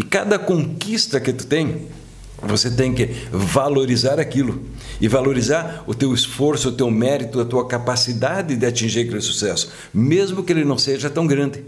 E cada conquista que tu tem, você tem que valorizar aquilo e valorizar o teu esforço, o teu mérito, a tua capacidade de atingir aquele sucesso, mesmo que ele não seja tão grande.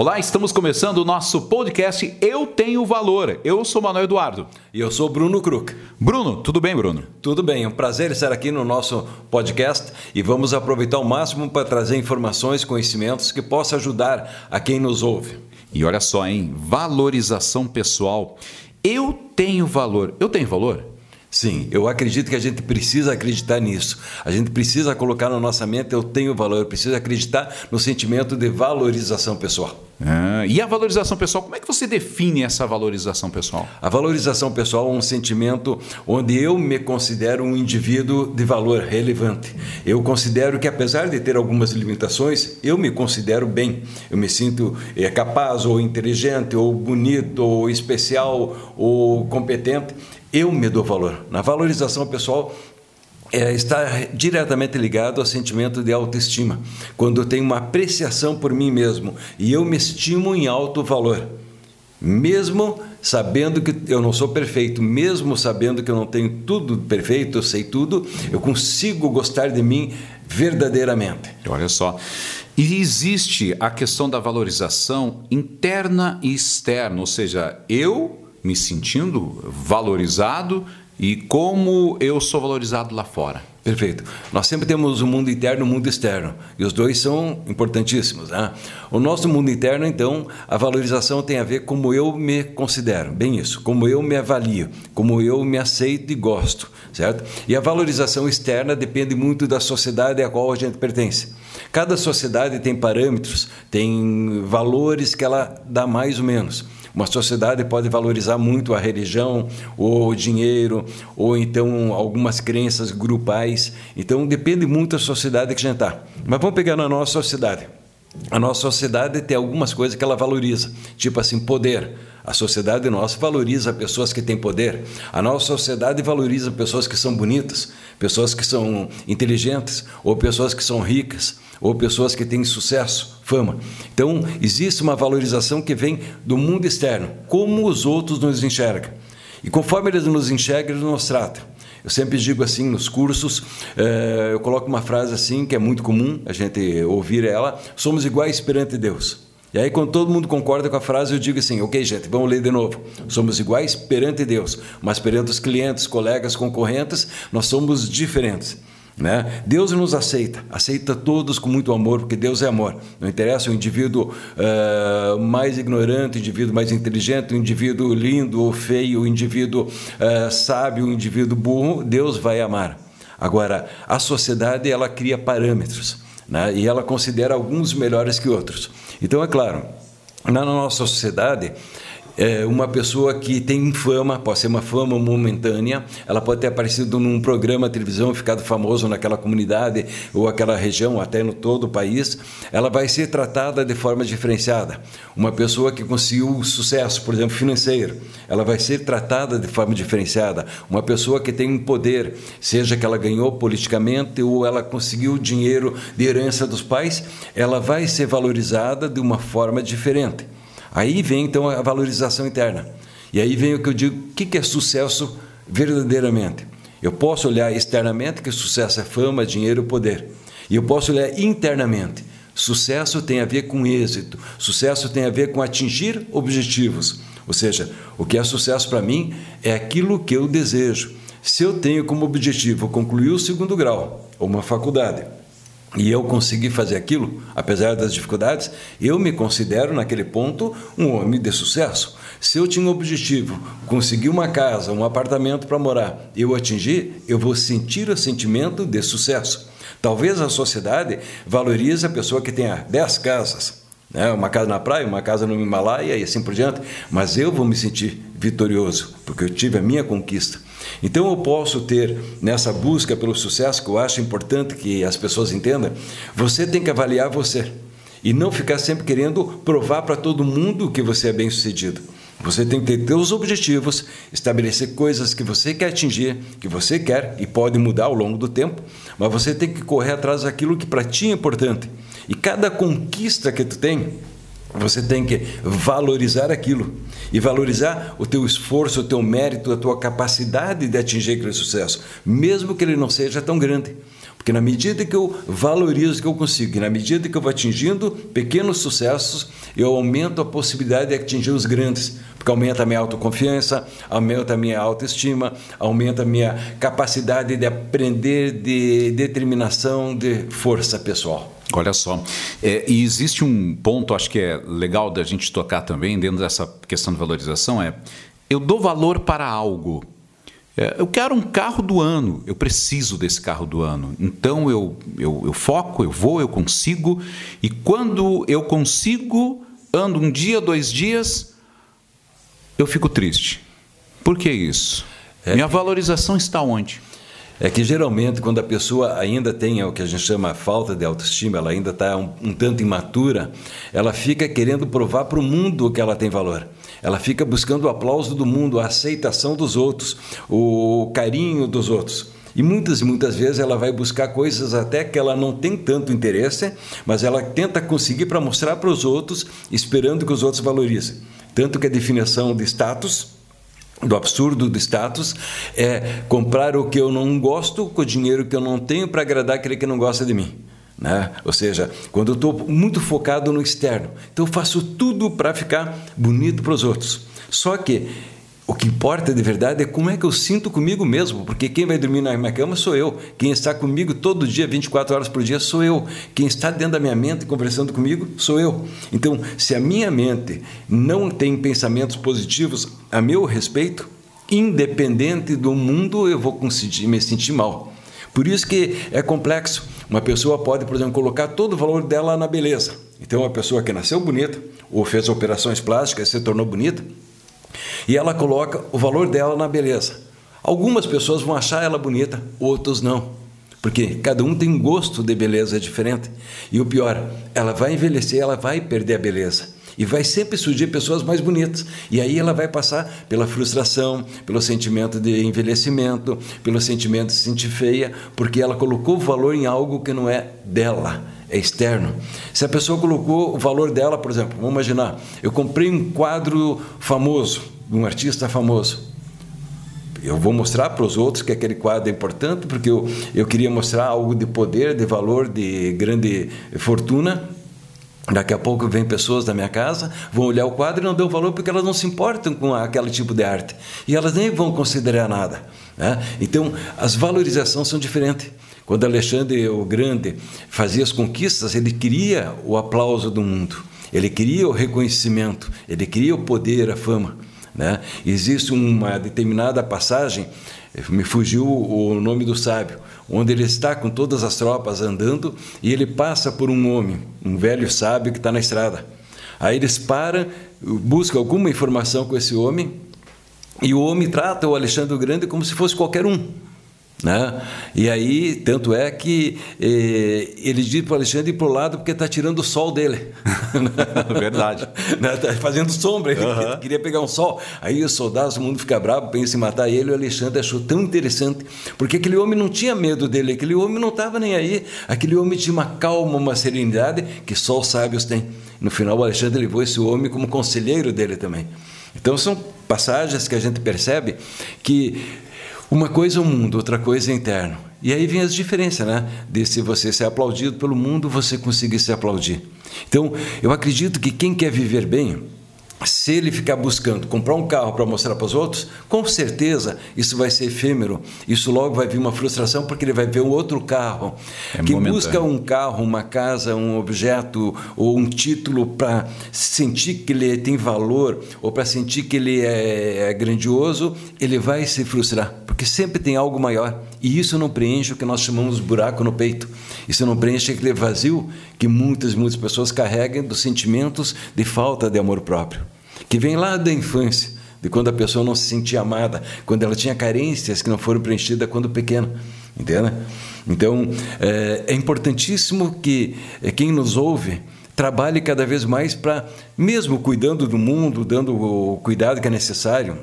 Olá, estamos começando o nosso podcast Eu Tenho Valor. Eu sou Manuel Eduardo. E eu sou Bruno Kruk. Bruno, tudo bem, Bruno? Tudo bem, é um prazer estar aqui no nosso podcast e vamos aproveitar ao máximo para trazer informações, conhecimentos que possam ajudar a quem nos ouve. E olha só, hein? Valorização pessoal. Eu tenho valor. Eu tenho valor? Sim, eu acredito que a gente precisa acreditar nisso. A gente precisa colocar na nossa mente eu tenho valor, eu preciso acreditar no sentimento de valorização pessoal. Ah, e a valorização pessoal, como é que você define essa valorização pessoal? A valorização pessoal é um sentimento onde eu me considero um indivíduo de valor relevante. Eu considero que, apesar de ter algumas limitações, eu me considero bem. Eu me sinto é, capaz, ou inteligente, ou bonito, ou especial, ou competente eu me dou valor. Na valorização pessoal, é, está diretamente ligado ao sentimento de autoestima. Quando eu tenho uma apreciação por mim mesmo e eu me estimo em alto valor, mesmo sabendo que eu não sou perfeito, mesmo sabendo que eu não tenho tudo perfeito, eu sei tudo, eu consigo gostar de mim verdadeiramente. Olha só. E existe a questão da valorização interna e externa, ou seja, eu me sentindo valorizado e como eu sou valorizado lá fora. Perfeito. Nós sempre temos o mundo interno e o mundo externo, e os dois são importantíssimos. Né? O nosso mundo interno, então, a valorização tem a ver como eu me considero, bem isso, como eu me avalio, como eu me aceito e gosto, certo? E a valorização externa depende muito da sociedade a qual a gente pertence. Cada sociedade tem parâmetros, tem valores que ela dá mais ou menos. Uma sociedade pode valorizar muito a religião, ou o dinheiro, ou então algumas crenças grupais. Então depende muito da sociedade que a gente está. Mas vamos pegar na nossa sociedade. A nossa sociedade tem algumas coisas que ela valoriza, tipo assim, poder. A sociedade nossa valoriza pessoas que têm poder. A nossa sociedade valoriza pessoas que são bonitas, pessoas que são inteligentes, ou pessoas que são ricas, ou pessoas que têm sucesso, fama. Então, existe uma valorização que vem do mundo externo, como os outros nos enxergam. E conforme eles nos enxergam, eles nos tratam. Eu sempre digo assim nos cursos, eh, eu coloco uma frase assim que é muito comum a gente ouvir ela: somos iguais perante Deus. E aí, quando todo mundo concorda com a frase, eu digo assim: ok, gente, vamos ler de novo. Somos iguais perante Deus, mas perante os clientes, colegas, concorrentes, nós somos diferentes. Né? Deus nos aceita, aceita todos com muito amor, porque Deus é amor. Não interessa o indivíduo uh, mais ignorante, o indivíduo mais inteligente, o indivíduo lindo ou feio, o indivíduo uh, sábio, o indivíduo burro, Deus vai amar. Agora, a sociedade ela cria parâmetros né? e ela considera alguns melhores que outros. Então, é claro, na nossa sociedade, é, uma pessoa que tem fama, pode ser uma fama momentânea, ela pode ter aparecido num programa de televisão, ficado famoso naquela comunidade ou aquela região, até no todo o país, ela vai ser tratada de forma diferenciada. Uma pessoa que conseguiu sucesso, por exemplo, financeiro, ela vai ser tratada de forma diferenciada. Uma pessoa que tem um poder, seja que ela ganhou politicamente ou ela conseguiu dinheiro de herança dos pais, ela vai ser valorizada de uma forma diferente. Aí vem então a valorização interna. E aí vem o que eu digo: o que é sucesso verdadeiramente? Eu posso olhar externamente que sucesso é fama, dinheiro, poder. E eu posso olhar internamente. Sucesso tem a ver com êxito. Sucesso tem a ver com atingir objetivos. Ou seja, o que é sucesso para mim é aquilo que eu desejo. Se eu tenho como objetivo concluir o segundo grau ou uma faculdade, e eu consegui fazer aquilo, apesar das dificuldades, eu me considero naquele ponto um homem de sucesso. Se eu tinha um objetivo, conseguir uma casa, um apartamento para morar, eu atingir, eu vou sentir o sentimento de sucesso. Talvez a sociedade valorize a pessoa que tenha 10 casas, né? uma casa na praia, uma casa no Himalaia e assim por diante, mas eu vou me sentir vitorioso, porque eu tive a minha conquista. Então eu posso ter nessa busca pelo sucesso, que eu acho importante que as pessoas entendam, você tem que avaliar você e não ficar sempre querendo provar para todo mundo que você é bem sucedido. Você tem que ter seus objetivos, estabelecer coisas que você quer atingir, que você quer e pode mudar ao longo do tempo, mas você tem que correr atrás daquilo que para ti é importante. E cada conquista que tu tem, você tem que valorizar aquilo e valorizar o teu esforço, o teu mérito, a tua capacidade de atingir aquele sucesso, mesmo que ele não seja tão grande. Porque na medida que eu valorizo o que eu consigo, e na medida que eu vou atingindo pequenos sucessos, eu aumento a possibilidade de atingir os grandes, porque aumenta a minha autoconfiança, aumenta a minha autoestima, aumenta a minha capacidade de aprender, de determinação, de força pessoal. Olha só, é, e existe um ponto, acho que é legal da gente tocar também dentro dessa questão de valorização é, eu dou valor para algo. É, eu quero um carro do ano, eu preciso desse carro do ano. Então eu, eu, eu foco, eu vou, eu consigo, e quando eu consigo, ando um dia, dois dias, eu fico triste. Por que isso? É. Minha valorização está onde? É que geralmente, quando a pessoa ainda tem o que a gente chama falta de autoestima, ela ainda está um, um, tanto imatura, ela fica querendo provar para o mundo que ela tem valor. Ela fica buscando o aplauso do mundo, a aceitação dos outros, o carinho dos outros. E muitas e muitas vezes ela vai buscar coisas até que ela não tem tanto interesse, mas ela tenta conseguir para mostrar para os outros, esperando que os outros valorizem. Tanto que a definição de status do absurdo do status é comprar o que eu não gosto com o dinheiro que eu não tenho para agradar aquele que não gosta de mim. Né? Ou seja, quando eu estou muito focado no externo, então eu faço tudo para ficar bonito para os outros. Só que o que importa de verdade é como é que eu sinto comigo mesmo, porque quem vai dormir na minha cama sou eu. Quem está comigo todo dia, 24 horas por dia, sou eu. Quem está dentro da minha mente conversando comigo, sou eu. Então, se a minha mente não tem pensamentos positivos a meu respeito, independente do mundo, eu vou me sentir mal. Por isso que é complexo. Uma pessoa pode, por exemplo, colocar todo o valor dela na beleza. Então, uma pessoa que nasceu bonita, ou fez operações plásticas se tornou bonita, e ela coloca o valor dela na beleza. Algumas pessoas vão achar ela bonita, outros não. Porque cada um tem um gosto de beleza diferente. E o pior, ela vai envelhecer, ela vai perder a beleza. E vai sempre surgir pessoas mais bonitas. E aí ela vai passar pela frustração, pelo sentimento de envelhecimento, pelo sentimento de se sentir feia, porque ela colocou valor em algo que não é dela é externo. Se a pessoa colocou o valor dela, por exemplo, vamos imaginar, eu comprei um quadro famoso, de um artista famoso. Eu vou mostrar para os outros que aquele quadro é importante, porque eu, eu queria mostrar algo de poder, de valor, de grande fortuna. Daqui a pouco vem pessoas da minha casa, vão olhar o quadro e não dão valor porque elas não se importam com aquele tipo de arte. E elas nem vão considerar nada. Né? Então, as valorizações são diferentes. Quando Alexandre o Grande fazia as conquistas, ele queria o aplauso do mundo, ele queria o reconhecimento, ele queria o poder, a fama. Né? Existe uma determinada passagem, me fugiu o nome do sábio, onde ele está com todas as tropas andando e ele passa por um homem, um velho sábio que está na estrada. Aí eles param, buscam alguma informação com esse homem e o homem trata o Alexandre o Grande como se fosse qualquer um. Né? E aí, tanto é que eh, ele diz para o Alexandre ir para o lado porque está tirando o sol dele. Verdade. Está fazendo sombra, ele uhum. queria pegar um sol. Aí os soldados, o mundo fica bravo, pensa em matar ele. O Alexandre achou tão interessante, porque aquele homem não tinha medo dele, aquele homem não estava nem aí. Aquele homem tinha uma calma, uma serenidade que só os sábios têm. No final, o Alexandre levou esse homem como conselheiro dele também. Então, são passagens que a gente percebe que uma coisa é o mundo, outra coisa é interno. E aí vem as diferenças, né? De se você ser aplaudido pelo mundo, você conseguir se aplaudir. Então, eu acredito que quem quer viver bem, se ele ficar buscando comprar um carro para mostrar para os outros, com certeza isso vai ser efêmero. Isso logo vai vir uma frustração porque ele vai ver um outro carro. É Quem busca um carro, uma casa, um objeto ou um título para sentir que ele tem valor ou para sentir que ele é, é grandioso, ele vai se frustrar porque sempre tem algo maior. E isso não preenche o que nós chamamos buraco no peito. Isso não preenche aquele vazio que muitas, muitas pessoas carregam dos sentimentos de falta de amor próprio, que vem lá da infância, de quando a pessoa não se sentia amada, quando ela tinha carências que não foram preenchidas quando pequena. Entende? Então, é, é importantíssimo que é, quem nos ouve trabalhe cada vez mais para, mesmo cuidando do mundo, dando o cuidado que é necessário,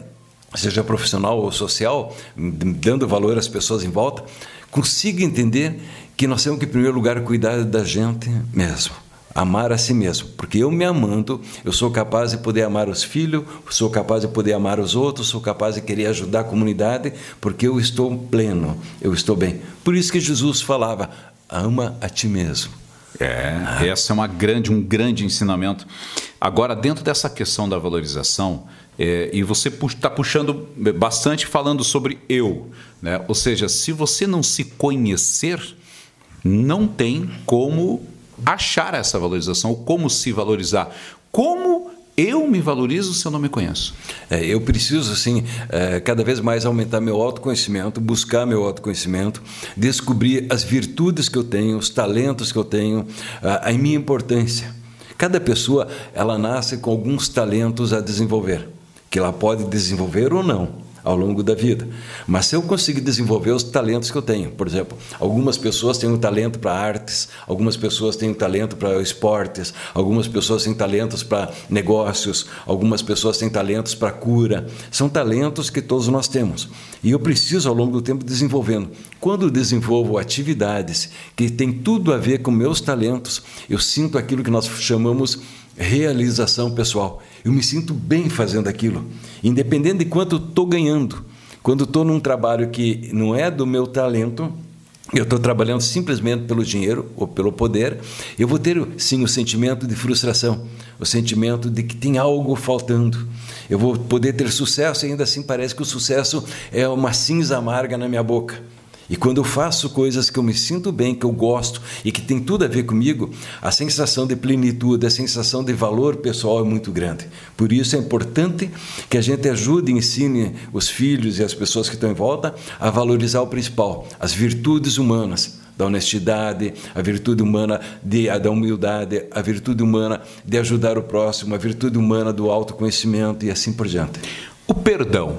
seja profissional ou social, dando valor às pessoas em volta, consiga entender que nós temos que, em primeiro lugar, cuidar da gente mesmo. Amar a si mesmo, porque eu me amando, eu sou capaz de poder amar os filhos, sou capaz de poder amar os outros, sou capaz de querer ajudar a comunidade, porque eu estou pleno, eu estou bem. Por isso que Jesus falava: ama a ti mesmo. É, ah. essa é uma grande, um grande ensinamento. Agora, dentro dessa questão da valorização, é, e você está puxando bastante falando sobre eu, né? ou seja, se você não se conhecer, não tem como achar essa valorização, ou como se valorizar. Como eu me valorizo se eu não me conheço? É, eu preciso, sim, é, cada vez mais aumentar meu autoconhecimento, buscar meu autoconhecimento, descobrir as virtudes que eu tenho, os talentos que eu tenho, a, a minha importância. Cada pessoa, ela nasce com alguns talentos a desenvolver que ela pode desenvolver ou não ao longo da vida. Mas se eu conseguir desenvolver os talentos que eu tenho, por exemplo, algumas pessoas têm um talento para artes, algumas pessoas têm um talento para esportes, algumas pessoas têm talentos para negócios, algumas pessoas têm talentos para cura. São talentos que todos nós temos. E eu preciso, ao longo do tempo, desenvolvendo. Quando desenvolvo atividades que têm tudo a ver com meus talentos, eu sinto aquilo que nós chamamos realização pessoal. Eu me sinto bem fazendo aquilo, independente de quanto estou ganhando. Quando estou num trabalho que não é do meu talento, eu estou trabalhando simplesmente pelo dinheiro ou pelo poder, eu vou ter sim o sentimento de frustração, o sentimento de que tem algo faltando. Eu vou poder ter sucesso e ainda assim parece que o sucesso é uma cinza amarga na minha boca. E quando eu faço coisas que eu me sinto bem, que eu gosto e que tem tudo a ver comigo, a sensação de plenitude, a sensação de valor pessoal é muito grande. Por isso é importante que a gente ajude e ensine os filhos e as pessoas que estão em volta a valorizar o principal, as virtudes humanas, da honestidade, a virtude humana de, da humildade, a virtude humana de ajudar o próximo, a virtude humana do autoconhecimento e assim por diante. O perdão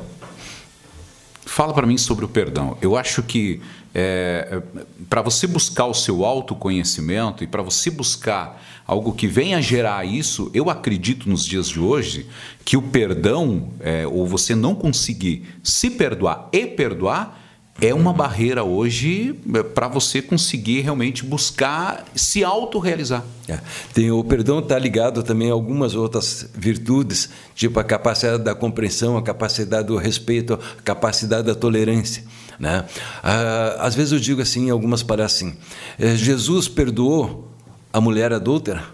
Fala para mim sobre o perdão. Eu acho que é, para você buscar o seu autoconhecimento e para você buscar algo que venha gerar isso, eu acredito nos dias de hoje que o perdão, é, ou você não conseguir se perdoar e perdoar, é uma barreira hoje é, para você conseguir realmente buscar se autorrealizar. É. Tem, o perdão está ligado também a algumas outras virtudes, tipo a capacidade da compreensão, a capacidade do respeito, a capacidade da tolerância. Né? Ah, às vezes eu digo assim, algumas parecem assim, é, Jesus perdoou a mulher adúltera?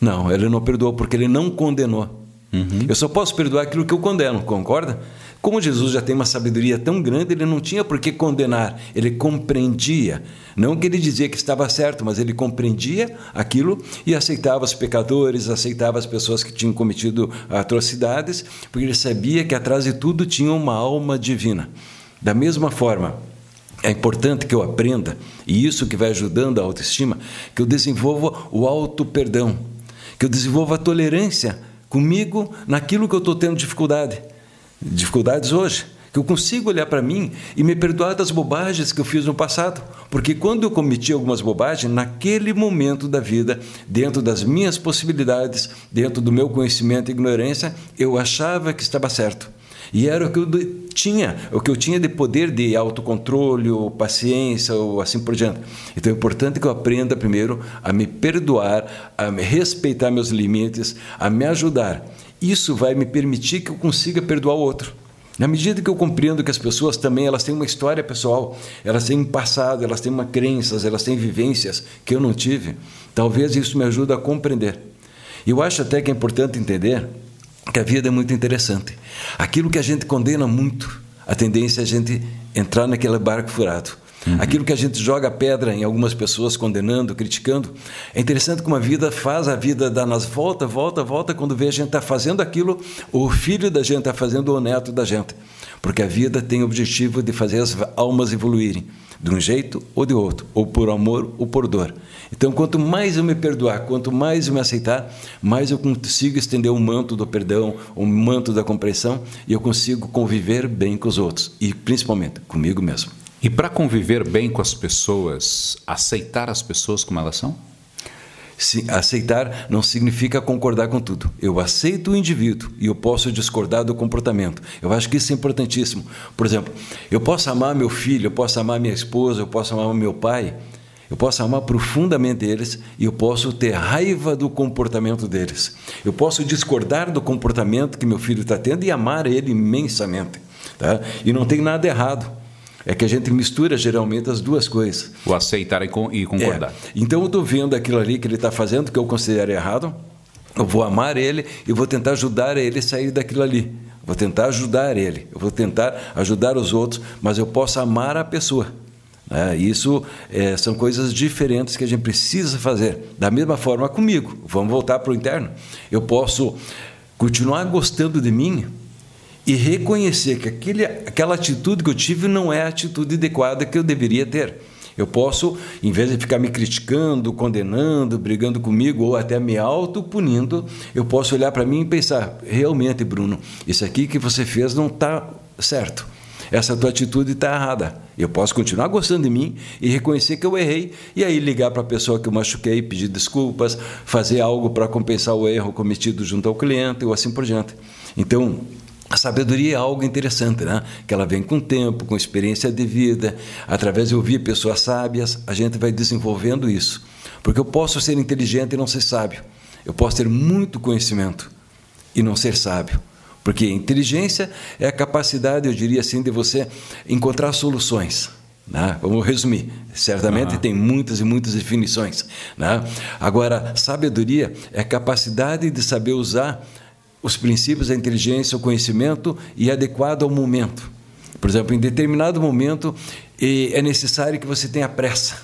Não, ele não perdoou porque ele não condenou. Uhum. Eu só posso perdoar aquilo que eu condeno, concorda? Como Jesus já tem uma sabedoria tão grande, ele não tinha por que condenar, ele compreendia. Não que ele dizia que estava certo, mas ele compreendia aquilo e aceitava os pecadores, aceitava as pessoas que tinham cometido atrocidades, porque ele sabia que atrás de tudo tinha uma alma divina. Da mesma forma, é importante que eu aprenda, e isso que vai ajudando a autoestima, que eu desenvolva o auto-perdão, que eu desenvolva a tolerância comigo naquilo que eu estou tendo dificuldade dificuldades hoje. Que eu consigo olhar para mim e me perdoar das bobagens que eu fiz no passado. Porque quando eu cometi algumas bobagens, naquele momento da vida, dentro das minhas possibilidades, dentro do meu conhecimento e ignorância, eu achava que estava certo. E era o que eu tinha, o que eu tinha de poder de autocontrole, ou paciência, ou assim por diante. Então é importante que eu aprenda primeiro a me perdoar, a me respeitar meus limites, a me ajudar isso vai me permitir que eu consiga perdoar o outro. Na medida que eu compreendo que as pessoas também elas têm uma história pessoal, elas têm um passado, elas têm uma crenças, elas têm vivências que eu não tive, talvez isso me ajude a compreender. Eu acho até que é importante entender que a vida é muito interessante. Aquilo que a gente condena muito, a tendência é a gente entrar naquele barco furado. Uhum. Aquilo que a gente joga pedra em algumas pessoas, condenando, criticando. É interessante como a vida faz a vida dar nas volta, volta, volta, quando vê a gente está fazendo aquilo, o filho da gente está fazendo, o neto da gente. Porque a vida tem o objetivo de fazer as almas evoluírem, de um jeito ou de outro, ou por amor ou por dor. Então, quanto mais eu me perdoar, quanto mais eu me aceitar, mais eu consigo estender o manto do perdão, o manto da compreensão, e eu consigo conviver bem com os outros, e principalmente comigo mesmo. E para conviver bem com as pessoas, aceitar as pessoas como elas são? aceitar não significa concordar com tudo. Eu aceito o indivíduo e eu posso discordar do comportamento. Eu acho que isso é importantíssimo. Por exemplo, eu posso amar meu filho, eu posso amar minha esposa, eu posso amar meu pai, eu posso amar profundamente eles e eu posso ter raiva do comportamento deles. Eu posso discordar do comportamento que meu filho está tendo e amar ele imensamente. Tá? E não tem nada errado. É que a gente mistura geralmente as duas coisas. O aceitar e concordar. É. Então eu estou vendo aquilo ali que ele está fazendo, que eu considero errado, eu vou amar ele e vou tentar ajudar ele a sair daquilo ali. Vou tentar ajudar ele, eu vou tentar ajudar os outros, mas eu posso amar a pessoa. É, isso é, são coisas diferentes que a gente precisa fazer. Da mesma forma comigo. Vamos voltar para o interno. Eu posso continuar gostando de mim e reconhecer que aquele, aquela atitude que eu tive não é a atitude adequada que eu deveria ter. Eu posso, em vez de ficar me criticando, condenando, brigando comigo ou até me auto-punindo, eu posso olhar para mim e pensar: realmente, Bruno, isso aqui que você fez não está certo essa tua atitude está errada. Eu posso continuar gostando de mim e reconhecer que eu errei, e aí ligar para a pessoa que eu machuquei, pedir desculpas, fazer algo para compensar o erro cometido junto ao cliente ou assim por diante. Então, a sabedoria é algo interessante, né? Que ela vem com o tempo, com experiência de vida, através de ouvir pessoas sábias, a gente vai desenvolvendo isso. Porque eu posso ser inteligente e não ser sábio. Eu posso ter muito conhecimento e não ser sábio. Porque inteligência é a capacidade, eu diria assim, de você encontrar soluções. Né? Vamos resumir. Certamente uhum. tem muitas e muitas definições. Né? Agora, sabedoria é a capacidade de saber usar os princípios da inteligência, o conhecimento e adequado ao momento. Por exemplo, em determinado momento é necessário que você tenha pressa.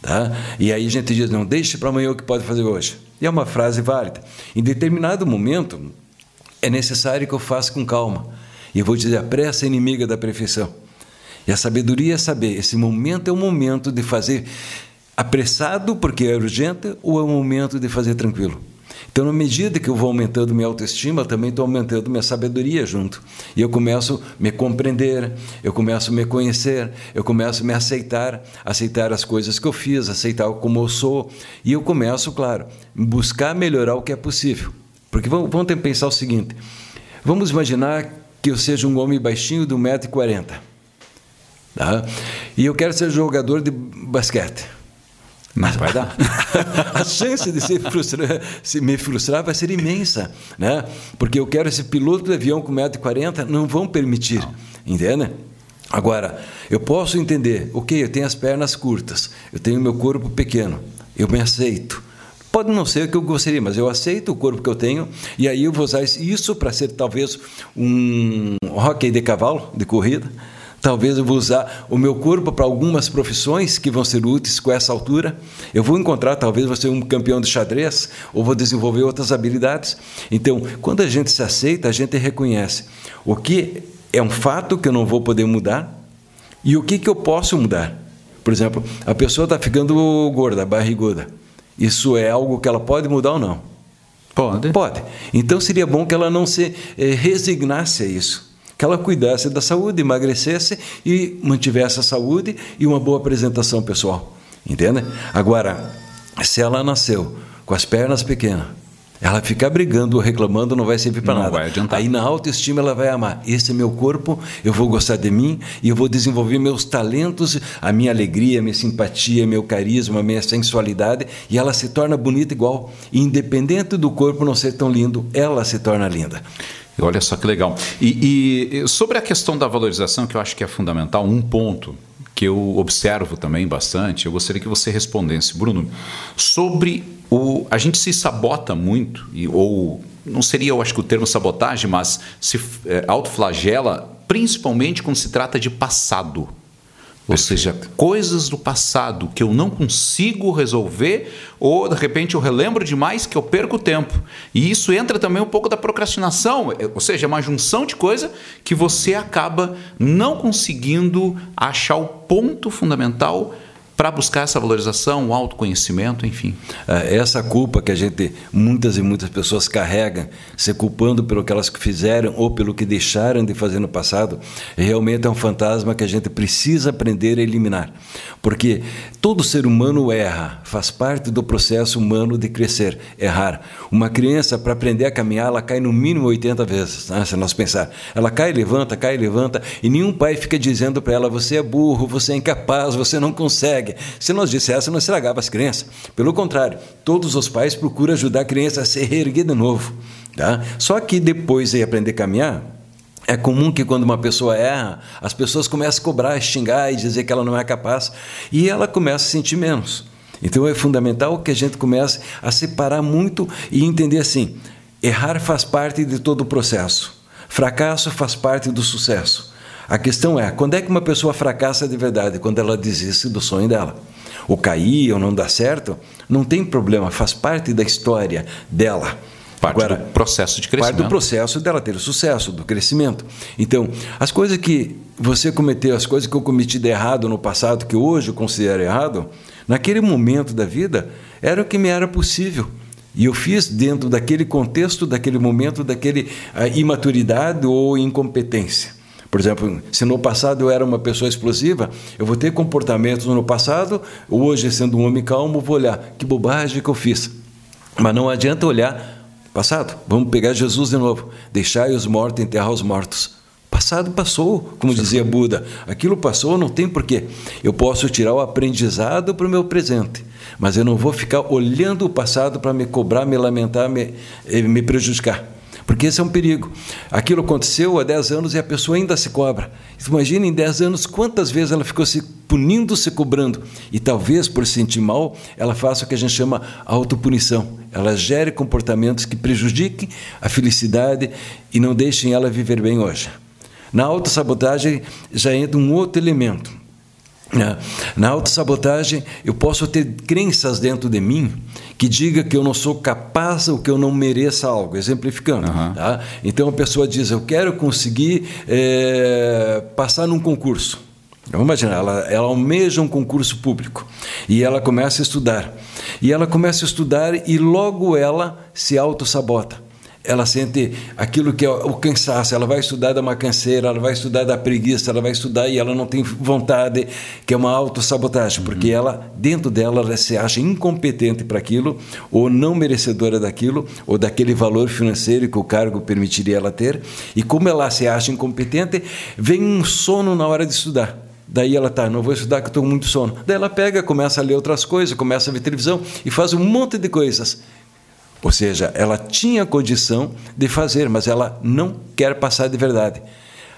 Tá? E aí a gente diz, não, deixe para amanhã o que pode fazer hoje. E é uma frase válida. Em determinado momento, é necessário que eu faça com calma. E eu vou dizer: a pressa é inimiga da perfeição. E a sabedoria é saber: esse momento é o momento de fazer apressado porque é urgente ou é o momento de fazer tranquilo. Então, na medida que eu vou aumentando minha autoestima, também estou aumentando minha sabedoria junto. E eu começo a me compreender, eu começo a me conhecer, eu começo a me aceitar, aceitar as coisas que eu fiz, aceitar como eu sou. E eu começo, claro, buscar melhorar o que é possível. Porque vamos, vamos pensar o seguinte: vamos imaginar que eu seja um homem baixinho de 1,40m. Tá? E eu quero ser jogador de basquete. Mas vai dar. a chance de se, frustrar, se me frustrar vai ser imensa, né? Porque eu quero esse piloto de avião com 1,40m, não vão permitir, não. entende? Agora, eu posso entender, ok, eu tenho as pernas curtas, eu tenho meu corpo pequeno, eu me aceito, Pode não ser o que eu gostaria, mas eu aceito o corpo que eu tenho e aí eu vou usar isso para ser talvez um hockey de cavalo, de corrida. Talvez eu vou usar o meu corpo para algumas profissões que vão ser úteis com essa altura. Eu vou encontrar, talvez, vou ser um campeão de xadrez ou vou desenvolver outras habilidades. Então, quando a gente se aceita, a gente reconhece o que é um fato que eu não vou poder mudar e o que, que eu posso mudar. Por exemplo, a pessoa está ficando gorda, barriguda. Isso é algo que ela pode mudar ou não? Pode. Pode. Então seria bom que ela não se eh, resignasse a isso. Que ela cuidasse da saúde, emagrecesse e mantivesse a saúde e uma boa apresentação pessoal. Entende? Agora, se ela nasceu com as pernas pequenas, ela ficar brigando ou reclamando não vai servir para nada. Vai adiantar. Aí na autoestima ela vai amar. Esse é meu corpo, eu vou gostar de mim e eu vou desenvolver meus talentos, a minha alegria, a minha simpatia, meu carisma, a minha sensualidade e ela se torna bonita igual. independente do corpo não ser tão lindo, ela se torna linda. Olha só que legal. E, e sobre a questão da valorização, que eu acho que é fundamental, um ponto que eu observo também bastante, eu gostaria que você respondesse, Bruno, sobre o, a gente se sabota muito, e, ou não seria, eu acho que o termo sabotagem, mas se é, autoflagela, principalmente quando se trata de passado. Ou seja, coisas do passado que eu não consigo resolver, ou de repente eu relembro demais que eu perco tempo. E isso entra também um pouco da procrastinação, é, ou seja, é uma junção de coisa que você acaba não conseguindo achar o ponto fundamental para buscar essa valorização, o autoconhecimento, enfim. É, essa culpa que a gente, muitas e muitas pessoas carregam, se culpando pelo que elas fizeram ou pelo que deixaram de fazer no passado, realmente é um fantasma que a gente precisa aprender a eliminar. Porque todo ser humano erra, faz parte do processo humano de crescer, errar. Uma criança, para aprender a caminhar, ela cai no mínimo 80 vezes, né? se nós pensar. Ela cai, levanta, cai, levanta, e nenhum pai fica dizendo para ela: você é burro, você é incapaz, você não consegue Se nós dissesse, não estragava as crianças. Pelo contrário, todos os pais procuram ajudar a criança a se reerguer de novo. Tá? Só que depois de aprender a caminhar, é comum que quando uma pessoa erra, as pessoas começam a cobrar, xingar e dizer que ela não é capaz, e ela começa a sentir menos. Então é fundamental que a gente comece a separar muito e entender assim: errar faz parte de todo o processo, fracasso faz parte do sucesso. A questão é, quando é que uma pessoa fracassa de verdade? Quando ela desiste do sonho dela. Ou cair ou não dá certo, não tem problema, faz parte da história dela. Parte Agora, do processo de crescimento. Parte do processo dela ter sucesso, do crescimento. Então, as coisas que você cometeu, as coisas que eu cometi de errado no passado, que hoje eu considero errado, naquele momento da vida, era o que me era possível. E eu fiz dentro daquele contexto, daquele momento, daquele uh, imaturidade ou incompetência. Por exemplo, se no passado eu era uma pessoa explosiva, eu vou ter comportamentos no passado, hoje, sendo um homem calmo, vou olhar que bobagem que eu fiz. Mas não adianta olhar passado. Vamos pegar Jesus de novo. Deixai os mortos enterrar os mortos. Passado passou, como dizia Buda. Aquilo passou, não tem porquê. Eu posso tirar o aprendizado para o meu presente, mas eu não vou ficar olhando o passado para me cobrar, me lamentar, me, eh, me prejudicar. Porque esse é um perigo. Aquilo aconteceu há 10 anos e a pessoa ainda se cobra. Imagina em 10 anos quantas vezes ela ficou se punindo, se cobrando. E talvez por se sentir mal, ela faça o que a gente chama autopunição. Ela gere comportamentos que prejudiquem a felicidade e não deixem ela viver bem hoje. Na autossabotagem já entra um outro elemento. Na autossabotagem, eu posso ter crenças dentro de mim que diga que eu não sou capaz ou que eu não mereça algo, exemplificando. Uhum. Tá? Então a pessoa diz: Eu quero conseguir é, passar num concurso. Vamos imaginar, ela, ela almeja um concurso público e ela começa a estudar. E ela começa a estudar e logo ela se auto-sabota ela sente aquilo que é o cansaço, ela vai estudar da uma canseira, ela vai estudar da preguiça, ela vai estudar e ela não tem vontade, que é uma autossabotagem, uhum. porque ela, dentro dela, ela se acha incompetente para aquilo, ou não merecedora daquilo, ou daquele valor financeiro que o cargo permitiria ela ter, e como ela se acha incompetente, vem um sono na hora de estudar. Daí ela tá, não vou estudar que estou muito sono. Daí ela pega, começa a ler outras coisas, começa a ver televisão e faz um monte de coisas. Ou seja, ela tinha condição de fazer, mas ela não quer passar de verdade.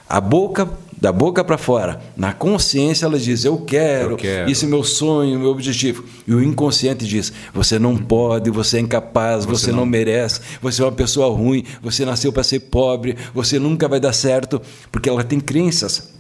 A boca, da boca para fora, na consciência ela diz: eu quero, isso é meu sonho, meu objetivo. E o inconsciente diz: você não pode, você é incapaz, você, você não... não merece, você é uma pessoa ruim, você nasceu para ser pobre, você nunca vai dar certo, porque ela tem crenças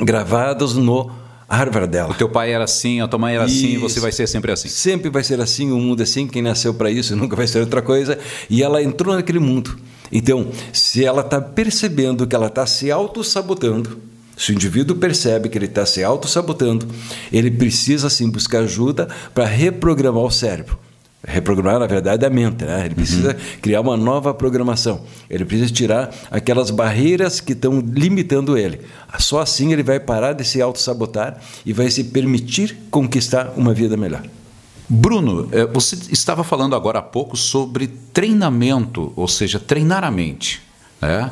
gravadas no árvore dela. O teu pai era assim, a tua mãe era isso. assim, você vai ser sempre assim. Sempre vai ser assim, o mundo é assim, quem nasceu para isso nunca vai ser outra coisa. E ela entrou naquele mundo. Então, se ela está percebendo que ela está se auto-sabotando, se o indivíduo percebe que ele está se auto-sabotando, ele precisa sim buscar ajuda para reprogramar o cérebro. Reprogramar, na verdade, a mente. Né? Ele precisa uhum. criar uma nova programação. Ele precisa tirar aquelas barreiras que estão limitando ele. Só assim ele vai parar de se auto-sabotar e vai se permitir conquistar uma vida melhor. Bruno, eh, você estava falando agora há pouco sobre treinamento, ou seja, treinar a mente. Né?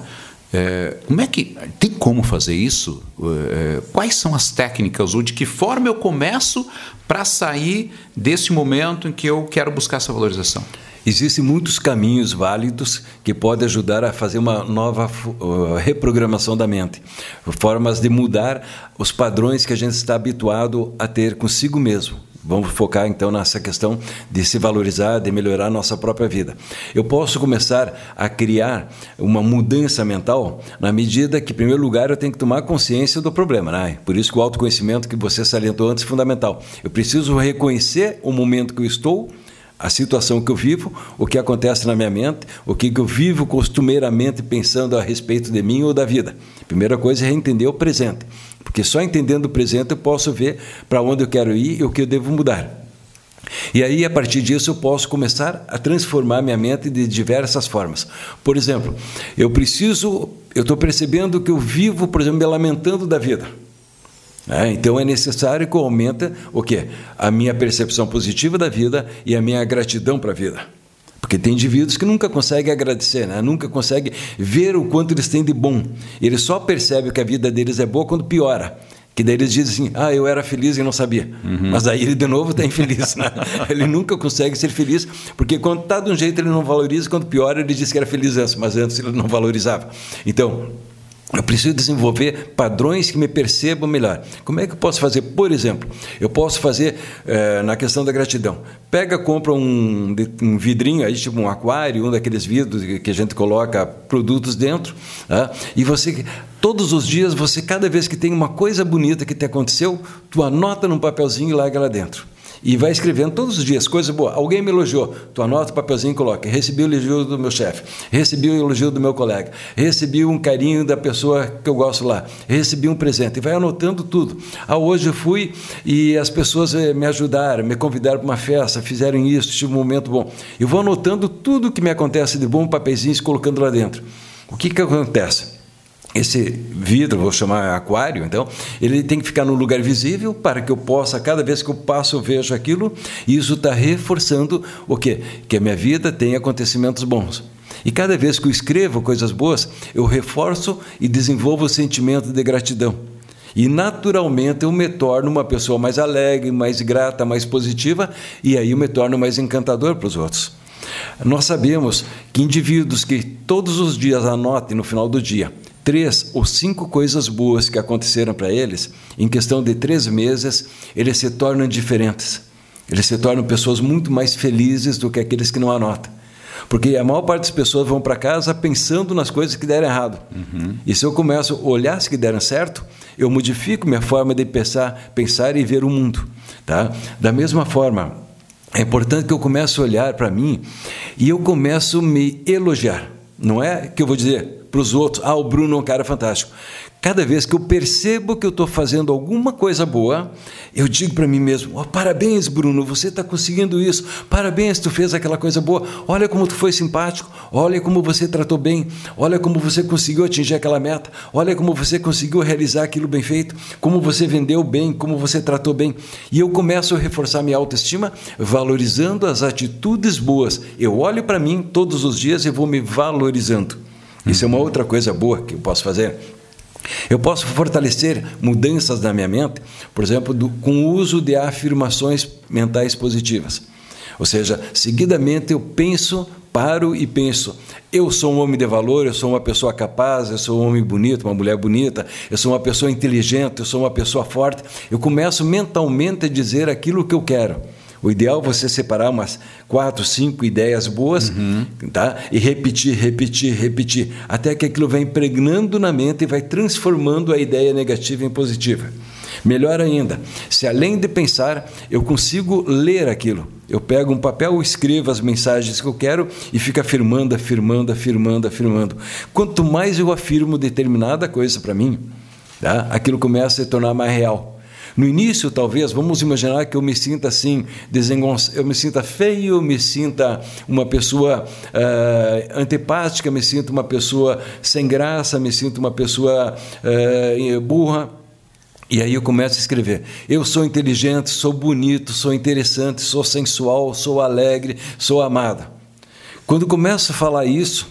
É, como é que tem como fazer isso? É, quais são as técnicas ou de que forma eu começo para sair desse momento em que eu quero buscar essa valorização? Existem muitos caminhos válidos que podem ajudar a fazer uma nova reprogramação da mente, formas de mudar os padrões que a gente está habituado a ter consigo mesmo. Vamos focar então nessa questão de se valorizar, de melhorar a nossa própria vida. Eu posso começar a criar uma mudança mental na medida que, em primeiro lugar, eu tenho que tomar consciência do problema. Né? Por isso que o autoconhecimento que você salientou antes é fundamental. Eu preciso reconhecer o momento que eu estou a situação que eu vivo, o que acontece na minha mente, o que eu vivo costumeiramente pensando a respeito de mim ou da vida. Primeira coisa é entender o presente, porque só entendendo o presente eu posso ver para onde eu quero ir e o que eu devo mudar. E aí, a partir disso, eu posso começar a transformar minha mente de diversas formas. Por exemplo, eu preciso, eu estou percebendo que eu vivo, por exemplo, me lamentando da vida. É, então é necessário que eu aumente o quê? A minha percepção positiva da vida e a minha gratidão para a vida. Porque tem indivíduos que nunca conseguem agradecer, né? nunca conseguem ver o quanto eles têm de bom. Eles só percebem que a vida deles é boa quando piora. Que daí eles dizem assim, ah, eu era feliz e não sabia. Uhum. Mas aí ele de novo está infeliz. Né? ele nunca consegue ser feliz, porque quando está de um jeito ele não valoriza, quando piora ele diz que era feliz antes, mas antes ele não valorizava. Então, eu preciso desenvolver padrões que me percebam melhor. Como é que eu posso fazer? Por exemplo, eu posso fazer é, na questão da gratidão. Pega, compra um, um, vidrinho aí, tipo um aquário, um daqueles vidros que a gente coloca produtos dentro, né? e você todos os dias, você cada vez que tem uma coisa bonita que te aconteceu, tu anota num papelzinho e larga lá dentro. E vai escrevendo todos os dias, coisa boa. Alguém me elogiou, tu anota o papelzinho e coloca. Recebi o elogio do meu chefe, recebi o elogio do meu colega, recebi um carinho da pessoa que eu gosto lá, recebi um presente. E vai anotando tudo. Ah, hoje eu fui e as pessoas eh, me ajudaram, me convidaram para uma festa, fizeram isso, tive um momento bom. Eu vou anotando tudo que me acontece de bom, papeizinhos, colocando lá dentro. O que, que acontece? Esse vidro, vou chamar aquário, então, ele tem que ficar no lugar visível para que eu possa, cada vez que eu passo, eu vejo aquilo, e isso está reforçando o quê? Que a minha vida tem acontecimentos bons. E cada vez que eu escrevo coisas boas, eu reforço e desenvolvo o sentimento de gratidão. E naturalmente eu me torno uma pessoa mais alegre, mais grata, mais positiva, e aí eu me torno mais encantador para os outros. Nós sabemos que indivíduos que todos os dias anotem no final do dia três ou cinco coisas boas que aconteceram para eles, em questão de três meses, eles se tornam diferentes. Eles se tornam pessoas muito mais felizes do que aqueles que não anotam. Porque a maior parte das pessoas vão para casa pensando nas coisas que deram errado. Uhum. E se eu começo a olhar as que deram certo, eu modifico minha forma de pensar, pensar e ver o mundo. Tá? Da mesma forma, é importante que eu comece a olhar para mim e eu começo a me elogiar. Não é que eu vou dizer, para os outros, ah, o Bruno é um cara fantástico. Cada vez que eu percebo que eu estou fazendo alguma coisa boa, eu digo para mim mesmo: oh, parabéns, Bruno, você está conseguindo isso. Parabéns, tu fez aquela coisa boa. Olha como tu foi simpático. Olha como você tratou bem. Olha como você conseguiu atingir aquela meta. Olha como você conseguiu realizar aquilo bem feito. Como você vendeu bem. Como você tratou bem. E eu começo a reforçar minha autoestima, valorizando as atitudes boas. Eu olho para mim todos os dias e vou me valorizando. Isso é uma outra coisa boa que eu posso fazer. Eu posso fortalecer mudanças na minha mente, por exemplo, do, com o uso de afirmações mentais positivas. Ou seja, seguidamente eu penso, paro e penso: eu sou um homem de valor, eu sou uma pessoa capaz, eu sou um homem bonito, uma mulher bonita, eu sou uma pessoa inteligente, eu sou uma pessoa forte. Eu começo mentalmente a dizer aquilo que eu quero. O ideal é você separar umas quatro, cinco ideias boas uhum. tá? e repetir, repetir, repetir, até que aquilo vai impregnando na mente e vai transformando a ideia negativa em positiva. Melhor ainda, se além de pensar, eu consigo ler aquilo. Eu pego um papel, escrevo as mensagens que eu quero e fico afirmando, afirmando, afirmando, afirmando. Quanto mais eu afirmo determinada coisa para mim, tá? aquilo começa a se tornar mais real. No início, talvez, vamos imaginar que eu me sinta assim, eu me sinta feio, me sinta uma pessoa uh, antipática, me sinto uma pessoa sem graça, me sinto uma pessoa uh, burra. E aí eu começo a escrever. Eu sou inteligente, sou bonito, sou interessante, sou sensual, sou alegre, sou amado. Quando começo a falar isso,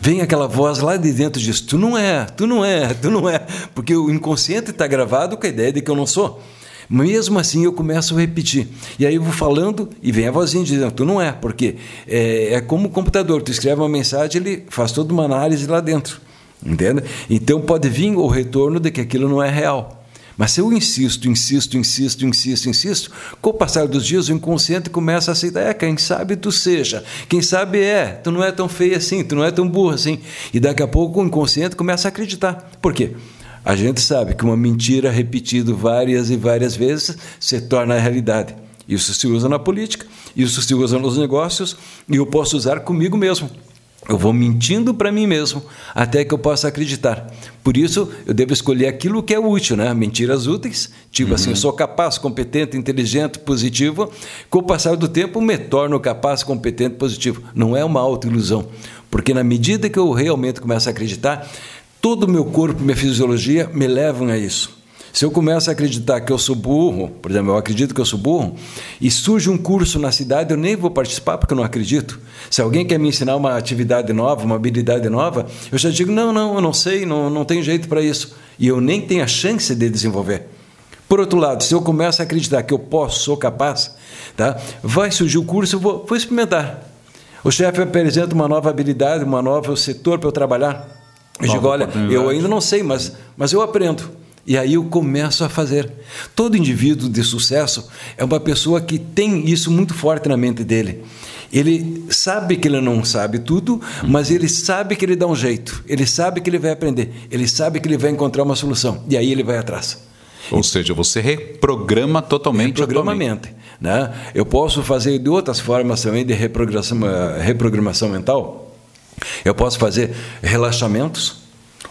vem aquela voz lá de dentro diz: Tu não é, tu não é, tu não é. Porque o inconsciente está gravado com a ideia de que eu não sou. Mesmo assim, eu começo a repetir. E aí eu vou falando e vem a vozinha dizendo: Tu não é, porque é, é como o computador. Tu escreve uma mensagem, ele faz toda uma análise lá dentro. Entende? Então pode vir o retorno de que aquilo não é real. Mas se eu insisto, insisto, insisto, insisto, insisto, com o passar dos dias o inconsciente começa a aceitar, é, quem sabe tu seja, quem sabe é, tu não é tão feio assim, tu não é tão burro assim. E daqui a pouco o inconsciente começa a acreditar. Por quê? A gente sabe que uma mentira repetida várias e várias vezes se torna realidade. Isso se usa na política, isso se usa nos negócios e eu posso usar comigo mesmo. Eu vou mentindo para mim mesmo até que eu possa acreditar. Por isso, eu devo escolher aquilo que é útil, né? Mentiras úteis, tipo uhum. assim, eu sou capaz, competente, inteligente, positivo. Com o passar do tempo, me torno capaz, competente, positivo. Não é uma autoilusão, porque na medida que eu realmente começo a acreditar, todo o meu corpo, minha fisiologia me levam a isso. Se eu começo a acreditar que eu sou burro, por exemplo, eu acredito que eu sou burro, e surge um curso na cidade, eu nem vou participar porque eu não acredito. Se alguém quer me ensinar uma atividade nova, uma habilidade nova, eu já digo: não, não, eu não sei, não, não tem jeito para isso. E eu nem tenho a chance de desenvolver. Por outro lado, se eu começo a acreditar que eu posso, sou capaz, tá? vai surgir o curso, eu vou, vou experimentar. O chefe apresenta uma nova habilidade, um novo setor para eu trabalhar. Eu digo, olha, eu ainda não sei, mas, mas eu aprendo. E aí eu começo a fazer. Todo indivíduo de sucesso é uma pessoa que tem isso muito forte na mente dele. Ele sabe que ele não sabe tudo, mas ele sabe que ele dá um jeito. Ele sabe que ele vai aprender. Ele sabe que ele vai encontrar uma solução. E aí ele vai atrás. Ou seja, você reprograma totalmente Reprograma a mente. Né? Eu posso fazer de outras formas também de reprogramação, reprogramação mental. Eu posso fazer relaxamentos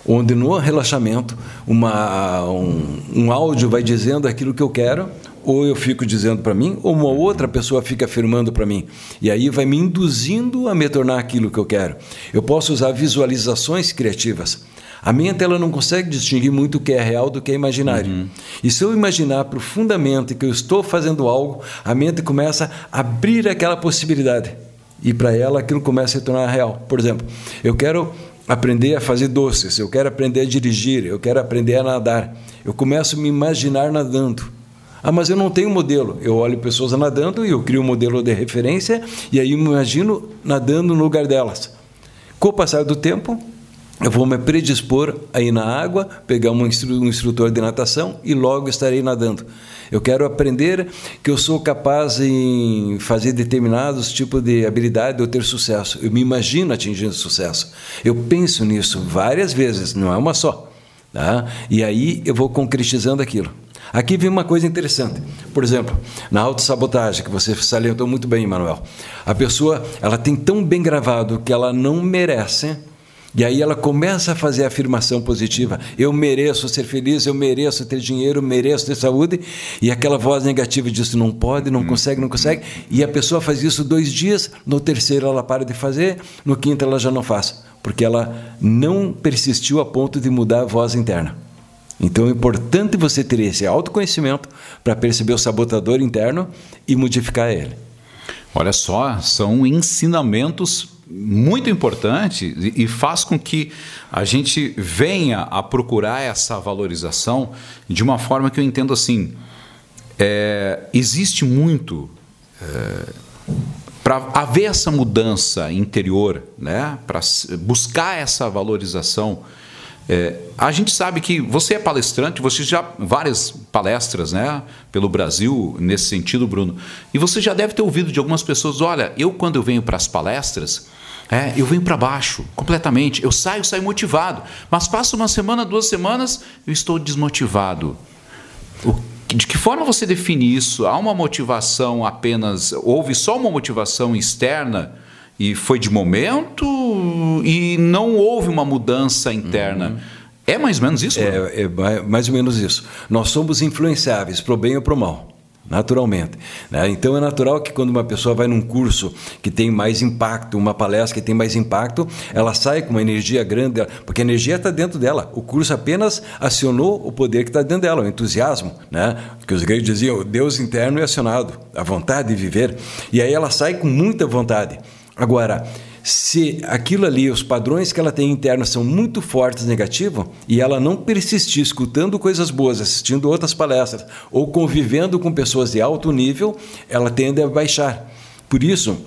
onde no relaxamento uma, um, um áudio vai dizendo aquilo que eu quero, ou eu fico dizendo para mim, ou uma outra pessoa fica afirmando para mim. E aí vai me induzindo a me tornar aquilo que eu quero. Eu posso usar visualizações criativas. A mente ela não consegue distinguir muito o que é real do que é imaginário. Uhum. E se eu imaginar profundamente que eu estou fazendo algo, a mente começa a abrir aquela possibilidade. E para ela aquilo começa a se tornar real. Por exemplo, eu quero aprender a fazer doces, eu quero aprender a dirigir, eu quero aprender a nadar. Eu começo a me imaginar nadando. Ah, mas eu não tenho modelo. Eu olho pessoas nadando e eu crio um modelo de referência e aí eu me imagino nadando no lugar delas. Com o passar do tempo, eu vou me predispor a ir na água, pegar um instrutor de natação e logo estarei nadando. Eu quero aprender que eu sou capaz em fazer determinados tipos de habilidade ou ter sucesso. Eu me imagino atingindo sucesso. Eu penso nisso várias vezes, não é uma só. Tá? E aí eu vou concretizando aquilo. Aqui vem uma coisa interessante. Por exemplo, na autossabotagem, que você salientou muito bem, Manuel. A pessoa ela tem tão bem gravado que ela não merece e aí ela começa a fazer a afirmação positiva: eu mereço ser feliz, eu mereço ter dinheiro, eu mereço ter saúde. E aquela voz negativa diz: não pode, não consegue, não consegue. E a pessoa faz isso dois dias, no terceiro ela para de fazer, no quinto ela já não faz, porque ela não persistiu a ponto de mudar a voz interna. Então é importante você ter esse autoconhecimento para perceber o sabotador interno e modificar ele. Olha só, são ensinamentos muito importante e faz com que a gente venha a procurar essa valorização de uma forma que eu entendo assim. É, existe muito é, para haver essa mudança interior, né, para buscar essa valorização. É, a gente sabe que você é palestrante, você já várias palestras, né, pelo Brasil nesse sentido, Bruno. E você já deve ter ouvido de algumas pessoas, olha, eu quando eu venho para as palestras, é, eu venho para baixo completamente. Eu saio, saio motivado. Mas passo uma semana, duas semanas, eu estou desmotivado. O, de que forma você define isso? Há uma motivação apenas. Houve só uma motivação externa e foi de momento e não houve uma mudança interna. Uhum. É mais ou menos isso? É, é mais ou menos isso. Nós somos influenciáveis, para o bem ou para o mal naturalmente. Né? Então é natural que quando uma pessoa vai num curso que tem mais impacto, uma palestra que tem mais impacto, ela sai com uma energia grande, porque a energia está dentro dela. O curso apenas acionou o poder que está dentro dela, o entusiasmo, né? que os gregos diziam, o Deus interno é acionado, a vontade de viver. E aí ela sai com muita vontade. Agora, se aquilo ali, os padrões que ela tem internos são muito fortes negativos e ela não persistir escutando coisas boas, assistindo outras palestras ou convivendo com pessoas de alto nível, ela tende a baixar. Por isso,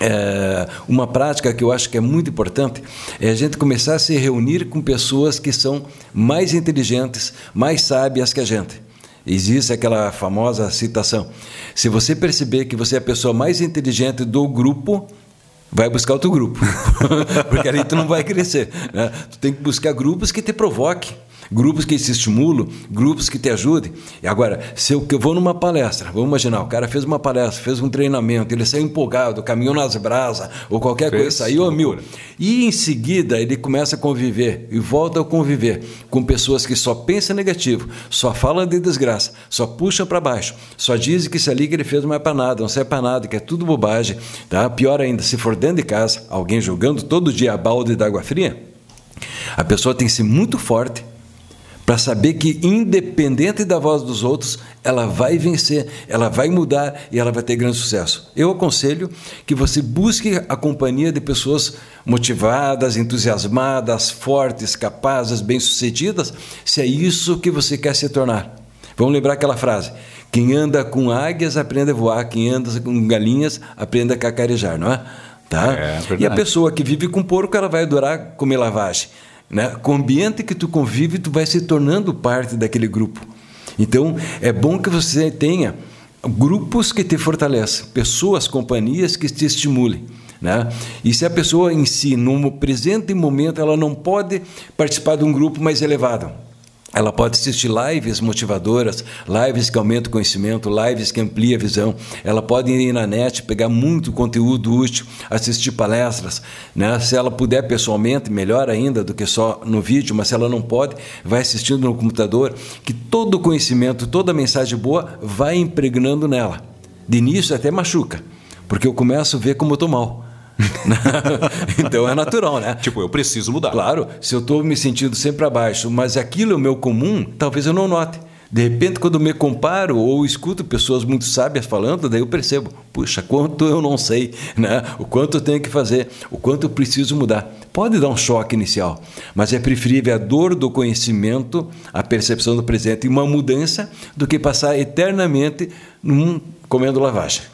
é, uma prática que eu acho que é muito importante é a gente começar a se reunir com pessoas que são mais inteligentes, mais sábias que a gente. Existe aquela famosa citação: se você perceber que você é a pessoa mais inteligente do grupo, vai buscar outro grupo, porque ali tu não vai crescer. Né? Tu tem que buscar grupos que te provoquem, grupos que te estimulam, grupos que te ajudem. E agora, se eu, eu vou numa palestra, vamos imaginar, o cara fez uma palestra, fez um treinamento, ele saiu empolgado, caminhou nas brasas, ou qualquer fez, coisa, saiu a mil. E em seguida ele começa a conviver e volta a conviver com pessoas que só pensam negativo, só falam de desgraça, só puxam para baixo, só dizem que se ali que ele fez não é para nada, não serve para nada, que é tudo bobagem. Tá? Pior ainda, se for dentro de casa, alguém jogando todo dia a balde d'água fria, a pessoa tem que ser muito forte para saber que, independente da voz dos outros, ela vai vencer, ela vai mudar e ela vai ter grande sucesso. Eu aconselho que você busque a companhia de pessoas motivadas, entusiasmadas, fortes, capazes, bem-sucedidas, se é isso que você quer se tornar. Vamos lembrar aquela frase: quem anda com águias aprende a voar, quem anda com galinhas aprende a cacarejar, não é? Tá? É, e a pessoa que vive com porco, ela vai adorar comer lavagem. Né? Com o ambiente que tu convive, tu vai se tornando parte daquele grupo. Então, é bom que você tenha grupos que te fortalecem, pessoas, companhias que te estimulem. Né? E se a pessoa em si, no presente momento, ela não pode participar de um grupo mais elevado, ela pode assistir lives motivadoras, lives que aumentam o conhecimento, lives que ampliam a visão. Ela pode ir na net, pegar muito conteúdo útil, assistir palestras. Né? Se ela puder pessoalmente, melhor ainda do que só no vídeo, mas se ela não pode, vai assistindo no computador, que todo o conhecimento, toda mensagem boa vai impregnando nela. De início até machuca, porque eu começo a ver como eu estou mal. então é natural, né? Tipo, eu preciso mudar. Claro, se eu estou me sentindo sempre abaixo, mas aquilo é o meu comum, talvez eu não note. De repente, quando me comparo ou escuto pessoas muito sábias falando, daí eu percebo, puxa, quanto eu não sei, né? o quanto eu tenho que fazer, o quanto eu preciso mudar. Pode dar um choque inicial, mas é preferível a dor do conhecimento, a percepção do presente e uma mudança do que passar eternamente num comendo lavagem.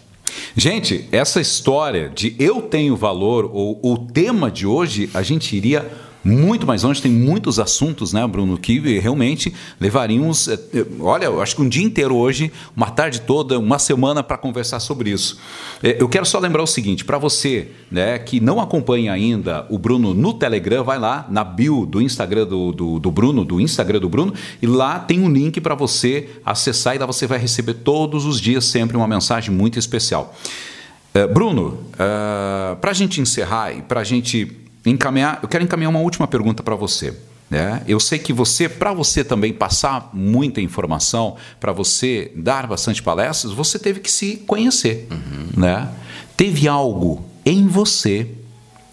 Gente, essa história de eu tenho valor, ou o tema de hoje, a gente iria muito mais longe, tem muitos assuntos, né, Bruno, que realmente levaríamos, eh, eh, olha, eu acho que um dia inteiro hoje, uma tarde toda, uma semana para conversar sobre isso. Eh, eu quero só lembrar o seguinte, para você, né, que não acompanha ainda o Bruno no Telegram, vai lá na bio do Instagram do, do, do Bruno, do Instagram do Bruno, e lá tem um link para você acessar e lá você vai receber todos os dias sempre uma mensagem muito especial. Bruno, uh, para a gente encerrar e para a gente encaminhar, eu quero encaminhar uma última pergunta para você. Né? Eu sei que você, para você também passar muita informação, para você dar bastante palestras, você teve que se conhecer. Uhum. Né? Teve algo em você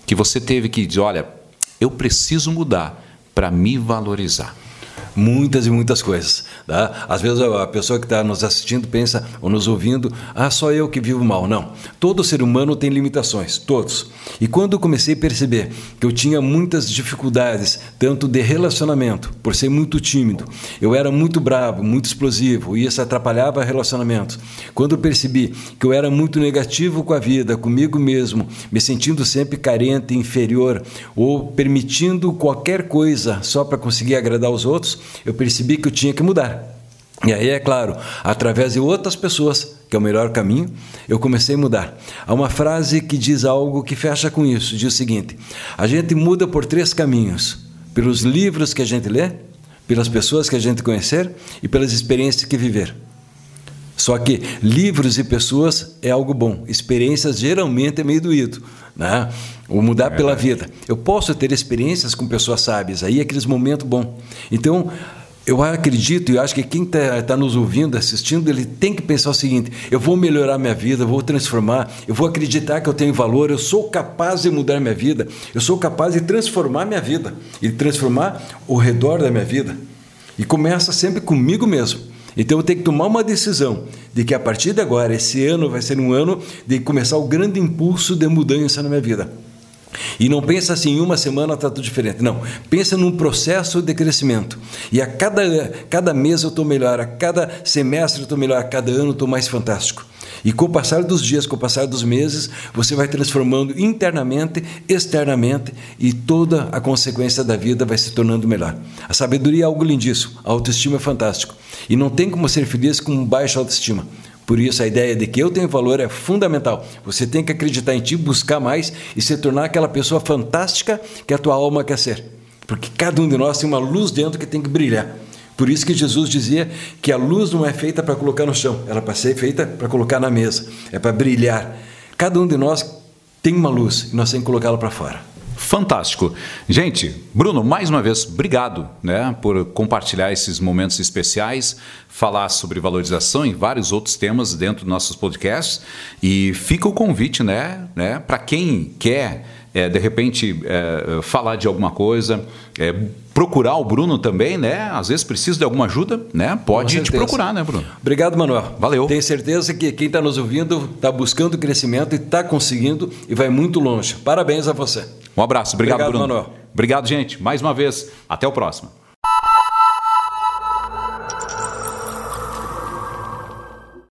que você teve que dizer: olha, eu preciso mudar para me valorizar muitas e muitas coisas. Tá? Às vezes a pessoa que está nos assistindo pensa ou nos ouvindo, ah, só eu que vivo mal. Não. Todo ser humano tem limitações, todos. E quando eu comecei a perceber que eu tinha muitas dificuldades, tanto de relacionamento, por ser muito tímido, eu era muito bravo, muito explosivo, e isso atrapalhava relacionamentos. Quando eu percebi que eu era muito negativo com a vida, comigo mesmo, me sentindo sempre carente, inferior, ou permitindo qualquer coisa só para conseguir agradar os outros, eu percebi que eu tinha que mudar. E aí, é claro, através de outras pessoas, que é o melhor caminho, eu comecei a mudar. Há uma frase que diz algo que fecha com isso: diz o seguinte: a gente muda por três caminhos: pelos livros que a gente lê, pelas pessoas que a gente conhecer e pelas experiências que viver. Só que livros e pessoas é algo bom, experiências geralmente é meio doído. Né? O mudar é pela vida. Eu posso ter experiências com pessoas sábias, aí é aqueles momentos bons. Então, eu acredito e acho que quem está tá nos ouvindo, assistindo, ele tem que pensar o seguinte: eu vou melhorar minha vida, eu vou transformar, eu vou acreditar que eu tenho valor, eu sou capaz de mudar minha vida, eu sou capaz de transformar minha vida e transformar o redor da minha vida. E começa sempre comigo mesmo. Então eu tenho que tomar uma decisão de que a partir de agora, esse ano vai ser um ano de começar o grande impulso de mudança na minha vida. E não pensa assim, em uma semana está tudo diferente. Não, pensa num processo de crescimento. E a cada, cada mês eu estou melhor, a cada semestre eu estou melhor, a cada ano eu estou mais fantástico. E com o passar dos dias, com o passar dos meses, você vai transformando internamente, externamente e toda a consequência da vida vai se tornando melhor. A sabedoria é algo lindíssimo, a autoestima é fantástico. E não tem como ser feliz com baixa autoestima. Por isso, a ideia de que eu tenho valor é fundamental. Você tem que acreditar em ti, buscar mais e se tornar aquela pessoa fantástica que a tua alma quer ser. Porque cada um de nós tem uma luz dentro que tem que brilhar. Por isso que Jesus dizia que a luz não é feita para colocar no chão, ela é para ser feita para colocar na mesa, é para brilhar. Cada um de nós tem uma luz e nós temos que colocá-la para fora. Fantástico. Gente, Bruno, mais uma vez, obrigado né, por compartilhar esses momentos especiais, falar sobre valorização e vários outros temas dentro dos nossos podcasts. E fica o convite né, né, para quem quer é, de repente é, falar de alguma coisa, é, procurar o Bruno também, né? Às vezes precisa de alguma ajuda, né? Pode te procurar, né, Bruno? Obrigado, Manuel. Valeu. Tenho certeza que quem está nos ouvindo está buscando crescimento e está conseguindo e vai muito longe. Parabéns a você. Um abraço. Obrigado, Obrigado Bruno. Manuel. Obrigado, gente. Mais uma vez. Até o próximo.